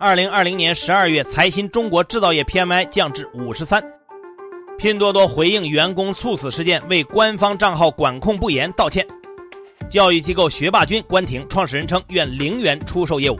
二零二零年十二月财新中国制造业 PMI 降至五十三。拼多多回应员工猝死事件，为官方账号管控不严道歉。教育机构学霸君关停，创始人称愿零元出售业务。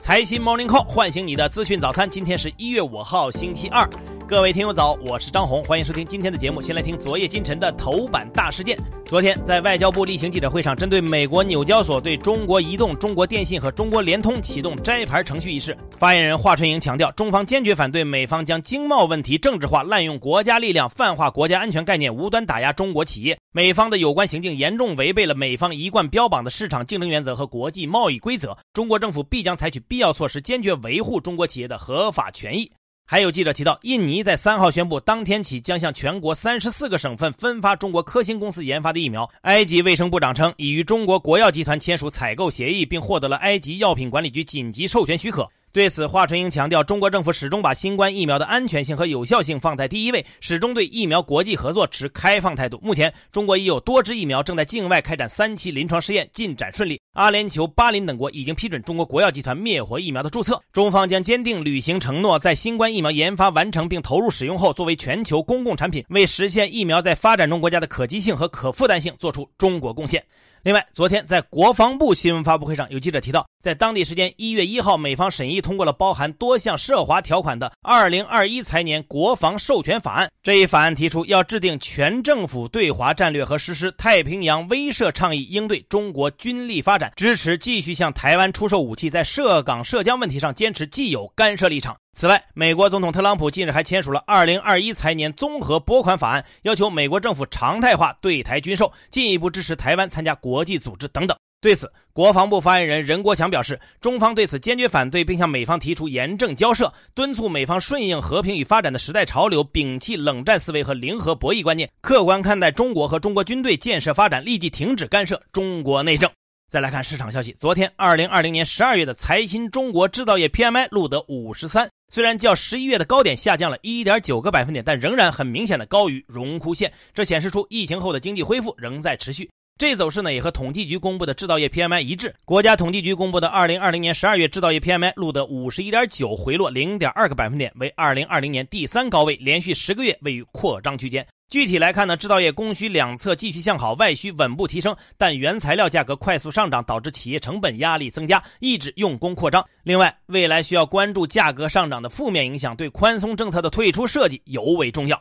财新 Morning Call 唤醒你的资讯早餐，今天是一月五号，星期二。各位听友早，我是张红，欢迎收听今天的节目。先来听昨夜今晨的头版大事件。昨天在外交部例行记者会上，针对美国纽交所对中国移动、中国电信和中国联通启动摘牌程序一事，发言人华春莹强调，中方坚决反对美方将经贸问题政治化、滥用国家力量、泛化国家安全概念、无端打压中国企业。美方的有关行径严重违背了美方一贯标榜的市场竞争原则和国际贸易规则。中国政府必将采取必要措施，坚决维护中国企业的合法权益。还有记者提到，印尼在三号宣布，当天起将向全国三十四个省份分发中国科兴公司研发的疫苗。埃及卫生部长称，已与中国国药集团签署采购协议，并获得了埃及药品管理局紧急授权许可。对此，华春莹强调，中国政府始终把新冠疫苗的安全性和有效性放在第一位，始终对疫苗国际合作持开放态度。目前，中国已有多支疫苗正在境外开展三期临床试验，进展顺利。阿联酋、巴林等国已经批准中国国药集团灭活疫苗的注册。中方将坚定履行承诺，在新冠疫苗研发完成并投入使用后，作为全球公共产品，为实现疫苗在发展中国家的可及性和可负担性做出中国贡献。另外，昨天在国防部新闻发布会上，有记者提到，在当地时间一月一号，美方审议通过了包含多项涉华条款的二零二一财年国防授权法案。这一法案提出，要制定全政府对华战略和实施太平洋威慑倡议，应对中国军力发展，支持继续向台湾出售武器，在涉港涉疆问题上坚持既有干涉立场。此外，美国总统特朗普近日还签署了二零二一财年综合拨款法案，要求美国政府常态化对台军售，进一步支持台湾参加国际组织等等。对此，国防部发言人任国强表示，中方对此坚决反对，并向美方提出严正交涉，敦促美方顺应和平与发展的时代潮流，摒弃冷战思维和零和博弈观念，客观看待中国和中国军队建设发展，立即停止干涉中国内政。再来看市场消息，昨天二零二零年十二月的财新中国制造业 PMI 录得五十三。虽然较十一月的高点下降了一点九个百分点，但仍然很明显的高于荣枯线，这显示出疫情后的经济恢复仍在持续。这走势呢，也和统计局公布的制造业 PMI 一致。国家统计局公布的二零二零年十二月制造业 PMI 录得五十一点九，回落零点二个百分点，为二零二零年第三高位，连续十个月位于扩张区间。具体来看呢，制造业供需两侧继续向好，外需稳步提升，但原材料价格快速上涨，导致企业成本压力增加，抑制用工扩张。另外，未来需要关注价格上涨的负面影响，对宽松政策的退出设计尤为重要。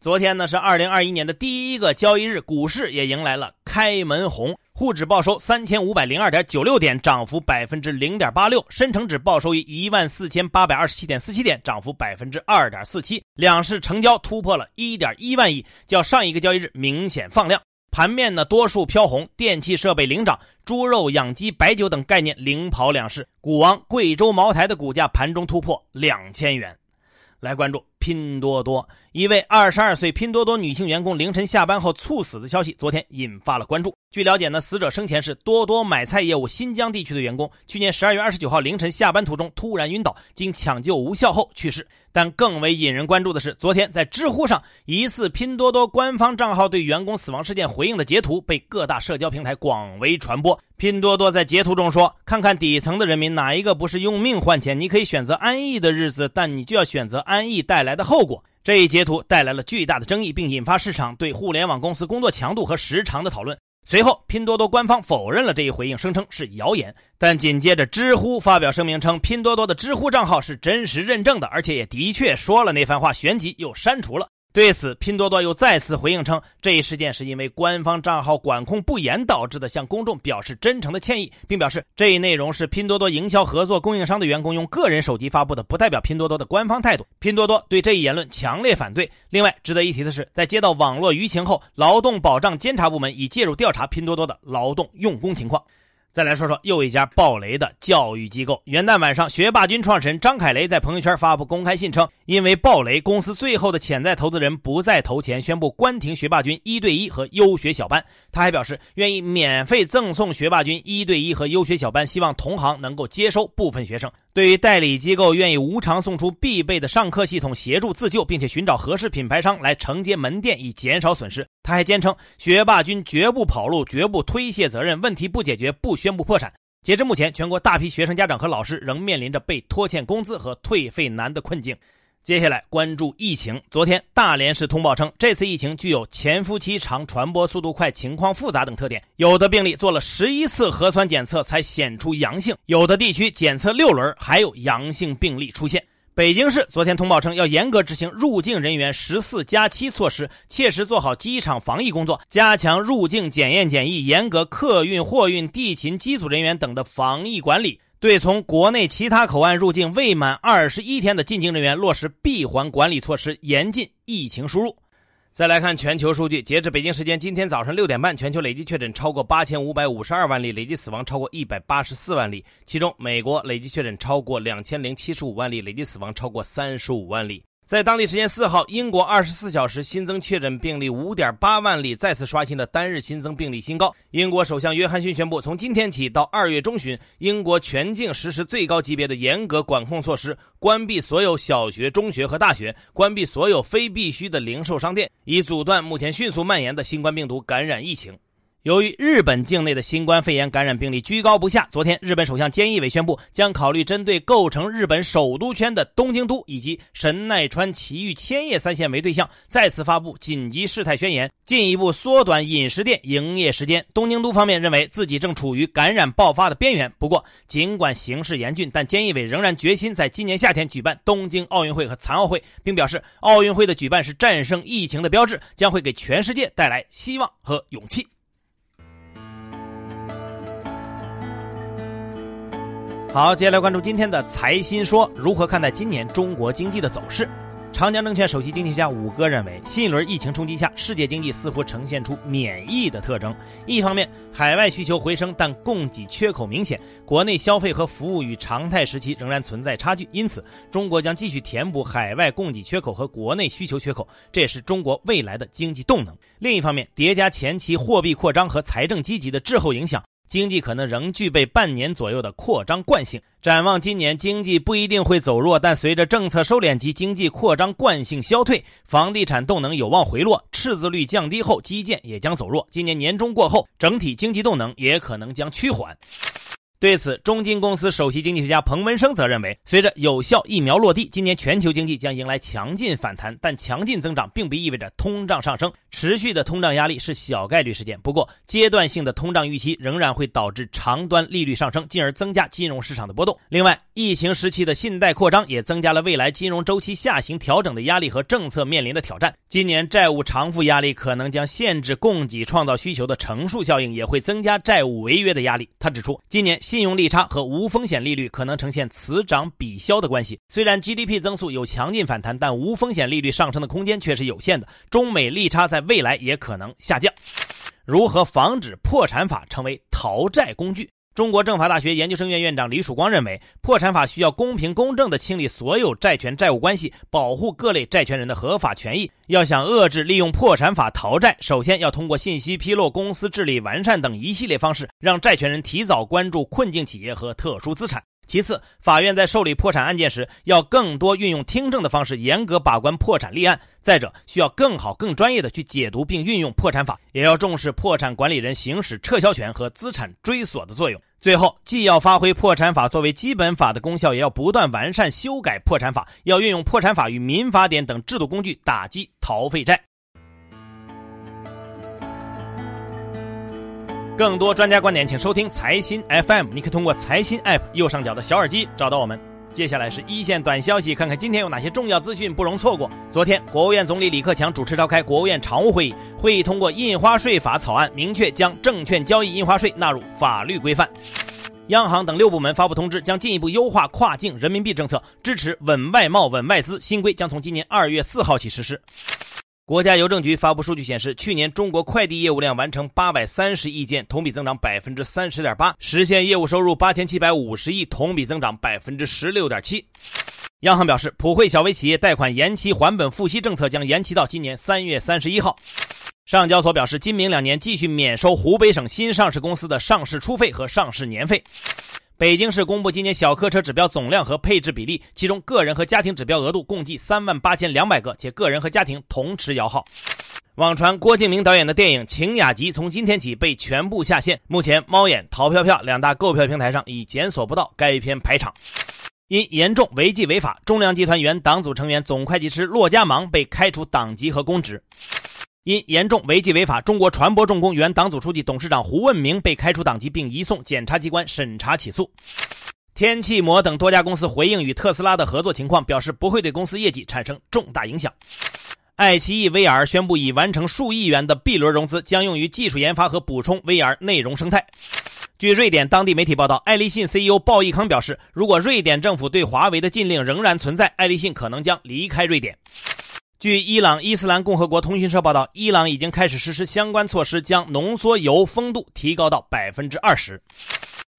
昨天呢是二零二一年的第一个交易日，股市也迎来了开门红。沪指报收三千五百零二点九六点，涨幅百分之零点八六；深成指报收于一万四千八百二十七点四七点，涨幅百分之二点四七。两市成交突破了一点一万亿，较上一个交易日明显放量。盘面呢多数飘红，电气设备领涨，猪肉、养鸡、白酒等概念领跑两市。股王贵州茅台的股价盘中突破两千元。来关注拼多多。一位二十二岁拼多多女性员工凌晨下班后猝死的消息，昨天引发了关注。据了解呢，死者生前是多多买菜业务新疆地区的员工，去年十二月二十九号凌晨下班途中突然晕倒，经抢救无效后去世。但更为引人关注的是，昨天在知乎上，疑似拼多多官方账号对员工死亡事件回应的截图被各大社交平台广为传播。拼多多在截图中说：“看看底层的人民，哪一个不是用命换钱？你可以选择安逸的日子，但你就要选择安逸带来来的后果。”这一截图带来了巨大的争议，并引发市场对互联网公司工作强度和时长的讨论。随后，拼多多官方否认了这一回应，声称是谣言。但紧接着，知乎发表声明称，拼多多的知乎账号是真实认证的，而且也的确说了那番话，旋即又删除了。对此，拼多多又再次回应称，这一事件是因为官方账号管控不严导致的，向公众表示真诚的歉意，并表示这一内容是拼多多营销合作供应商的员工用个人手机发布的，不代表拼多多的官方态度。拼多多对这一言论强烈反对。另外，值得一提的是，在接到网络舆情后，劳动保障监察部门已介入调查拼多多的劳动用工情况。再来说说又一家暴雷的教育机构。元旦晚上，学霸君创始人张凯雷在朋友圈发布公开信称，因为暴雷，公司最后的潜在投资人不再投钱，宣布关停学霸君一对一和优学小班。他还表示愿意免费赠送学霸君一对一和优学小班，希望同行能够接收部分学生。对于代理机构愿意无偿送出必备的上课系统协助自救，并且寻找合适品牌商来承接门店以减少损失，他还坚称学霸君绝不跑路，绝不推卸责任，问题不解决不宣布破产。截至目前，全国大批学生家长和老师仍面临着被拖欠工资和退费难的困境。接下来关注疫情。昨天，大连市通报称，这次疫情具有潜伏期长、传播速度快、情况复杂等特点。有的病例做了十一次核酸检测才显出阳性，有的地区检测六轮还有阳性病例出现。北京市昨天通报称，要严格执行入境人员十四加七措施，切实做好机场防疫工作，加强入境检验检疫，严格客运、货运、地勤机组人员等的防疫管理。对从国内其他口岸入境未满二十一天的进京人员，落实闭环管理措施，严禁疫情输入。再来看全球数据，截至北京时间今天早上六点半，全球累计确诊超过八千五百五十二万例，累计死亡超过一百八十四万例。其中，美国累计确诊超过两千零七十五万例，累计死亡超过三十五万例。在当地时间四号，英国二十四小时新增确诊病例五点八万例，再次刷新了单日新增病例新高。英国首相约翰逊宣布，从今天起到二月中旬，英国全境实施最高级别的严格管控措施，关闭所有小学、中学和大学，关闭所有非必须的零售商店，以阻断目前迅速蔓延的新冠病毒感染疫情。由于日本境内的新冠肺炎感染病例居高不下，昨天日本首相菅义伟宣布，将考虑针对构成日本首都圈的东京都以及神奈川埼玉千叶三县为对象，再次发布紧急事态宣言，进一步缩短饮食店营业时间。东京都方面认为自己正处于感染爆发的边缘，不过尽管形势严峻，但菅义伟仍然决心在今年夏天举办东京奥运会和残奥会，并表示奥运会的举办是战胜疫情的标志，将会给全世界带来希望和勇气。好，接下来关注今天的财新说，如何看待今年中国经济的走势？长江证券首席经济学家武哥认为，新一轮疫情冲击下，世界经济似乎呈现出免疫的特征。一方面，海外需求回升，但供给缺口明显；国内消费和服务与常态时期仍然存在差距。因此，中国将继续填补海外供给缺口和国内需求缺口，这也是中国未来的经济动能。另一方面，叠加前期货币扩张和财政积极的滞后影响。经济可能仍具备半年左右的扩张惯性。展望今年，经济不一定会走弱，但随着政策收敛及经济扩张惯性消退，房地产动能有望回落，赤字率降低后，基建也将走弱。今年年中过后，整体经济动能也可能将趋缓。对此，中金公司首席经济学家彭文生则认为，随着有效疫苗落地，今年全球经济将迎来强劲反弹。但强劲增长并不意味着通胀上升，持续的通胀压力是小概率事件。不过，阶段性的通胀预期仍然会导致长端利率上升，进而增加金融市场的波动。另外，疫情时期的信贷扩张也增加了未来金融周期下行调整的压力和政策面临的挑战。今年债务偿付压力可能将限制供给创造需求的乘数效应，也会增加债务违约的压力。他指出，今年。信用利差和无风险利率可能呈现此涨彼消的关系。虽然 GDP 增速有强劲反弹，但无风险利率上升的空间却是有限的。中美利差在未来也可能下降。如何防止破产法成为逃债工具？中国政法大学研究生院院长李曙光认为，破产法需要公平公正地清理所有债权债务关系，保护各类债权人的合法权益。要想遏制利用破产法逃债，首先要通过信息披露、公司治理完善等一系列方式，让债权人提早关注困境企业和特殊资产。其次，法院在受理破产案件时，要更多运用听证的方式，严格把关破产立案。再者，需要更好、更专业的去解读并运用破产法，也要重视破产管理人行使撤销权和资产追索的作用。最后，既要发挥破产法作为基本法的功效，也要不断完善修改破产法，要运用破产法与民法典等制度工具打击逃废债。更多专家观点，请收听财新 FM。你可以通过财新 App 右上角的小耳机找到我们。接下来是一线短消息，看看今天有哪些重要资讯不容错过。昨天，国务院总理李克强主持召开国务院常务会议，会议通过印花税法草案，明确将证券交易印花税纳入法律规范。央行等六部门发布通知，将进一步优化跨境人民币政策，支持稳外贸、稳外资。新规将从今年二月四号起实施。国家邮政局发布数据显示，去年中国快递业务量完成八百三十亿件，同比增长百分之三十点八，实现业务收入八千七百五十亿，同比增长百分之十六点七。央行表示，普惠小微企业贷款延期还本付息政策将延期到今年三月三十一号。上交所表示，今明两年继续免收湖北省新上市公司的上市初费和上市年费。北京市公布今年小客车指标总量和配置比例，其中个人和家庭指标额度共计三万八千两百个，且个人和家庭同持摇号。网传郭敬明导演的电影《晴雅集》从今天起被全部下线。目前，猫眼、淘票票两大购票平台上已检索不到该片排场。因严重违纪违法，中粮集团原党组成员、总会计师骆家芒被开除党籍和公职。因严重违纪违法，中国船舶重工原党组书记、董事长胡问明被开除党籍，并移送检察机关审查起诉。天气膜等多家公司回应与特斯拉的合作情况，表示不会对公司业绩产生重大影响。爱奇艺 VR 宣布已完成数亿元的 B 轮融资，将用于技术研发和补充 VR 内容生态。据瑞典当地媒体报道，爱立信 CEO 鲍义康表示，如果瑞典政府对华为的禁令仍然存在，爱立信可能将离开瑞典。据伊朗伊斯兰共和国通讯社报道，伊朗已经开始实施相关措施，将浓缩铀丰度提高到百分之二十。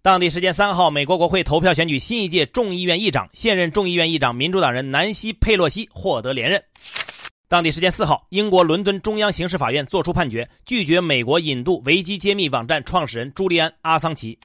当地时间三号，美国国会投票选举新一届众议院议长，现任众议院议长民主党人南希·佩洛西获得连任。当地时间四号，英国伦敦中央刑事法院作出判决，拒绝美国引渡维基揭秘网站创始人朱利安·阿桑奇。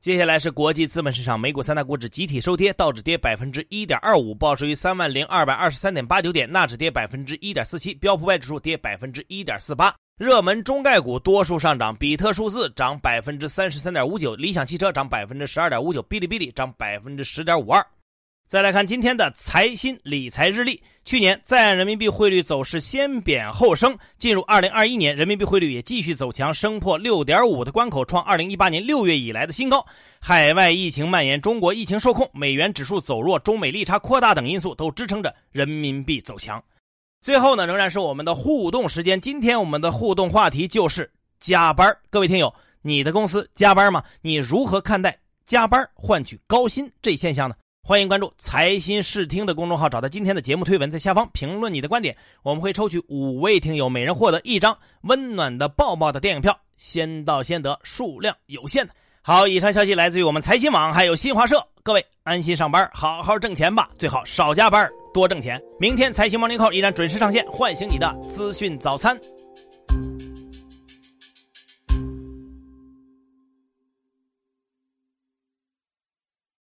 接下来是国际资本市场，美股三大股指集体收跌，道指跌百分之一点二五，报收于三万零二百二十三点八九点；纳指跌百分之一点四七，标普外指数跌百分之一点四八。热门中概股多数上涨，比特数字涨百分之三十三点五九，理想汽车涨百分之十二点五九，哔哩哔哩涨百分之十点五二。再来看今天的财新理财日历。去年在岸人民币汇率走势先贬后升，进入二零二一年，人民币汇率也继续走强，升破六点五的关口，创二零一八年六月以来的新高。海外疫情蔓延，中国疫情受控，美元指数走弱，中美利差扩大等因素都支撑着人民币走强。最后呢，仍然是我们的互动时间。今天我们的互动话题就是加班。各位听友，你的公司加班吗？你如何看待加班换取高薪这一现象呢？欢迎关注财新视听的公众号，找到今天的节目推文，在下方评论你的观点，我们会抽取五位听友，每人获得一张温暖的抱抱的电影票，先到先得，数量有限。好，以上消息来自于我们财新网，还有新华社。各位安心上班，好好挣钱吧，最好少加班，多挣钱。明天财新 Morning Call 依然准时上线，唤醒你的资讯早餐。